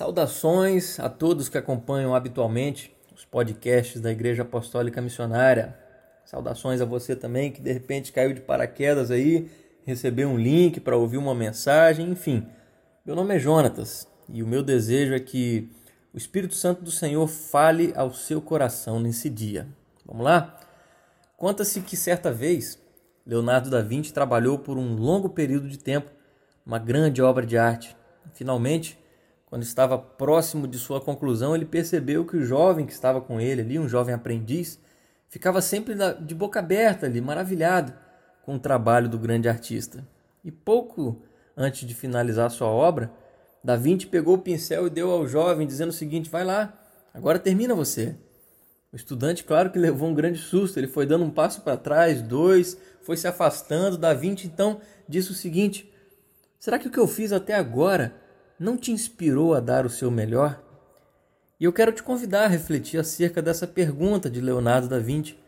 Saudações a todos que acompanham habitualmente os podcasts da Igreja Apostólica Missionária. Saudações a você também que de repente caiu de paraquedas aí, recebeu um link para ouvir uma mensagem, enfim. Meu nome é Jonatas e o meu desejo é que o Espírito Santo do Senhor fale ao seu coração nesse dia. Vamos lá? Conta-se que certa vez Leonardo da Vinci trabalhou por um longo período de tempo uma grande obra de arte. Finalmente, quando estava próximo de sua conclusão, ele percebeu que o jovem que estava com ele ali, um jovem aprendiz, ficava sempre de boca aberta ali, maravilhado com o trabalho do grande artista. E pouco antes de finalizar sua obra, Da Vinci pegou o pincel e deu ao jovem, dizendo o seguinte: Vai lá, agora termina você. O estudante, claro que levou um grande susto, ele foi dando um passo para trás, dois, foi se afastando. Da Vinci então disse o seguinte: Será que o que eu fiz até agora não te inspirou a dar o seu melhor? E eu quero te convidar a refletir acerca dessa pergunta de Leonardo da Vinci,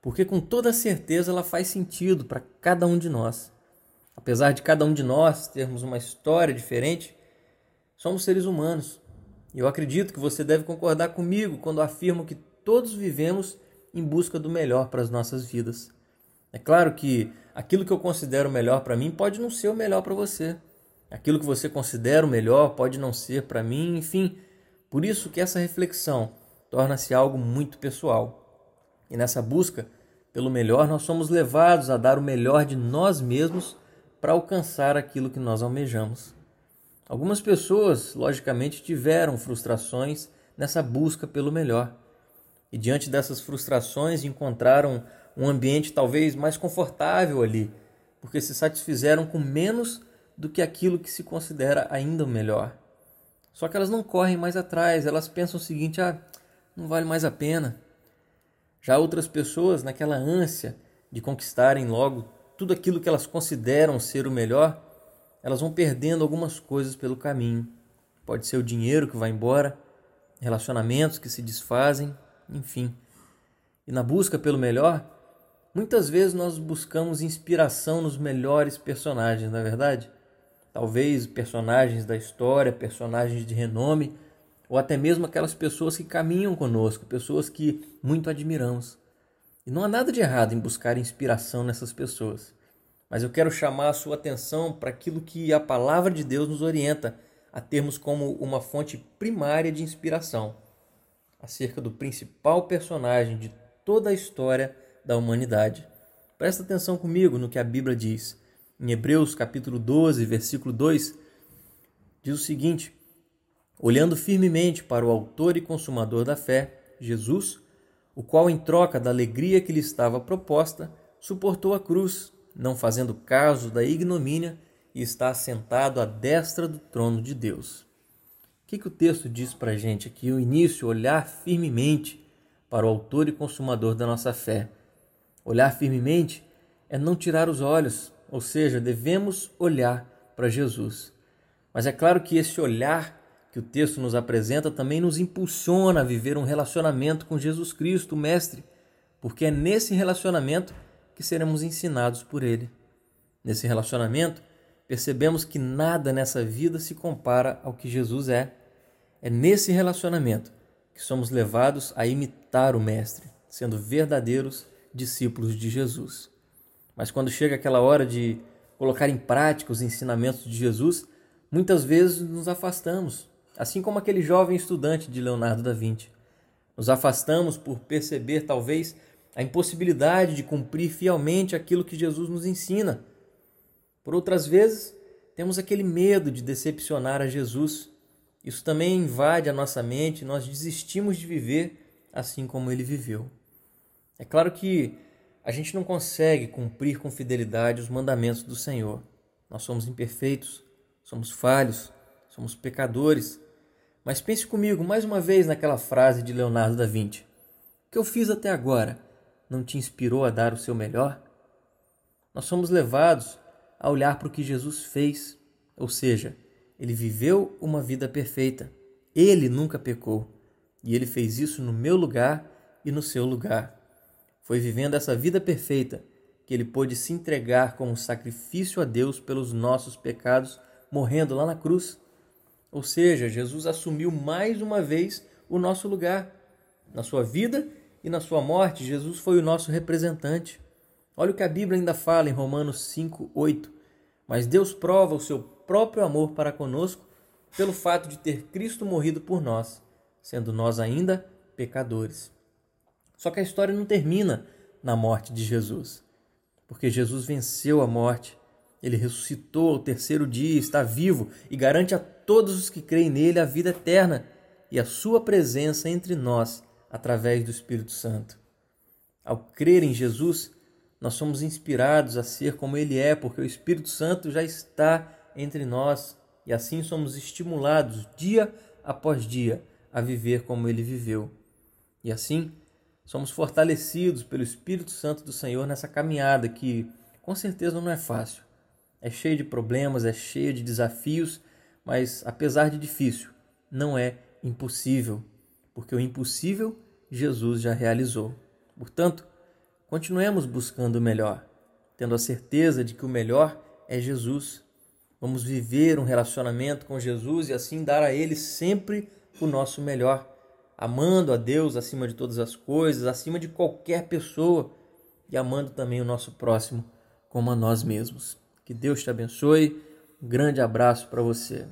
porque com toda certeza ela faz sentido para cada um de nós. Apesar de cada um de nós termos uma história diferente, somos seres humanos. E eu acredito que você deve concordar comigo quando afirmo que todos vivemos em busca do melhor para as nossas vidas. É claro que aquilo que eu considero melhor para mim pode não ser o melhor para você. Aquilo que você considera o melhor pode não ser para mim, enfim. Por isso que essa reflexão torna-se algo muito pessoal. E nessa busca pelo melhor, nós somos levados a dar o melhor de nós mesmos para alcançar aquilo que nós almejamos. Algumas pessoas, logicamente, tiveram frustrações nessa busca pelo melhor. E diante dessas frustrações encontraram um ambiente talvez mais confortável ali, porque se satisfizeram com menos do que aquilo que se considera ainda melhor. Só que elas não correm mais atrás, elas pensam o seguinte: ah, não vale mais a pena. Já outras pessoas, naquela ânsia de conquistarem logo tudo aquilo que elas consideram ser o melhor, elas vão perdendo algumas coisas pelo caminho. Pode ser o dinheiro que vai embora, relacionamentos que se desfazem, enfim. E na busca pelo melhor, muitas vezes nós buscamos inspiração nos melhores personagens, não é verdade? Talvez personagens da história, personagens de renome, ou até mesmo aquelas pessoas que caminham conosco, pessoas que muito admiramos. E não há nada de errado em buscar inspiração nessas pessoas. Mas eu quero chamar a sua atenção para aquilo que a palavra de Deus nos orienta a termos como uma fonte primária de inspiração, acerca do principal personagem de toda a história da humanidade. Presta atenção comigo no que a Bíblia diz em Hebreus capítulo 12, versículo 2, diz o seguinte: Olhando firmemente para o autor e consumador da fé, Jesus, o qual, em troca da alegria que lhe estava proposta, suportou a cruz, não fazendo caso da ignomínia, e está assentado à destra do trono de Deus. O que, que o texto diz para a gente aqui? O início, olhar firmemente para o autor e consumador da nossa fé. Olhar firmemente é não tirar os olhos, ou seja, devemos olhar para Jesus. Mas é claro que esse olhar que o texto nos apresenta também nos impulsiona a viver um relacionamento com Jesus Cristo, o Mestre, porque é nesse relacionamento que seremos ensinados por Ele. Nesse relacionamento, percebemos que nada nessa vida se compara ao que Jesus é. É nesse relacionamento que somos levados a imitar o Mestre, sendo verdadeiros discípulos de Jesus. Mas quando chega aquela hora de colocar em prática os ensinamentos de Jesus, muitas vezes nos afastamos, assim como aquele jovem estudante de Leonardo da Vinci. Nos afastamos por perceber, talvez, a impossibilidade de cumprir fielmente aquilo que Jesus nos ensina. Por outras vezes, temos aquele medo de decepcionar a Jesus. Isso também invade a nossa mente, nós desistimos de viver assim como ele viveu. É claro que a gente não consegue cumprir com fidelidade os mandamentos do Senhor. Nós somos imperfeitos, somos falhos, somos pecadores. Mas pense comigo mais uma vez naquela frase de Leonardo da Vinci: O que eu fiz até agora não te inspirou a dar o seu melhor? Nós somos levados a olhar para o que Jesus fez, ou seja, ele viveu uma vida perfeita. Ele nunca pecou e ele fez isso no meu lugar e no seu lugar. Foi vivendo essa vida perfeita que ele pôde se entregar como sacrifício a Deus pelos nossos pecados, morrendo lá na cruz. Ou seja, Jesus assumiu mais uma vez o nosso lugar. Na sua vida e na sua morte, Jesus foi o nosso representante. Olha o que a Bíblia ainda fala em Romanos 5, 8. Mas Deus prova o seu próprio amor para conosco pelo fato de ter Cristo morrido por nós, sendo nós ainda pecadores. Só que a história não termina na morte de Jesus, porque Jesus venceu a morte ele ressuscitou ao terceiro dia, está vivo e garante a todos os que creem nele a vida eterna e a sua presença entre nós através do Espírito Santo. Ao crer em Jesus, nós somos inspirados a ser como ele é, porque o Espírito Santo já está entre nós e assim somos estimulados dia após dia a viver como ele viveu. E assim, somos fortalecidos pelo Espírito Santo do Senhor nessa caminhada que, com certeza, não é fácil é cheio de problemas, é cheio de desafios, mas apesar de difícil, não é impossível, porque o impossível Jesus já realizou. Portanto, continuemos buscando o melhor, tendo a certeza de que o melhor é Jesus. Vamos viver um relacionamento com Jesus e assim dar a Ele sempre o nosso melhor, amando a Deus acima de todas as coisas, acima de qualquer pessoa e amando também o nosso próximo como a nós mesmos. Que Deus te abençoe. Um grande abraço para você.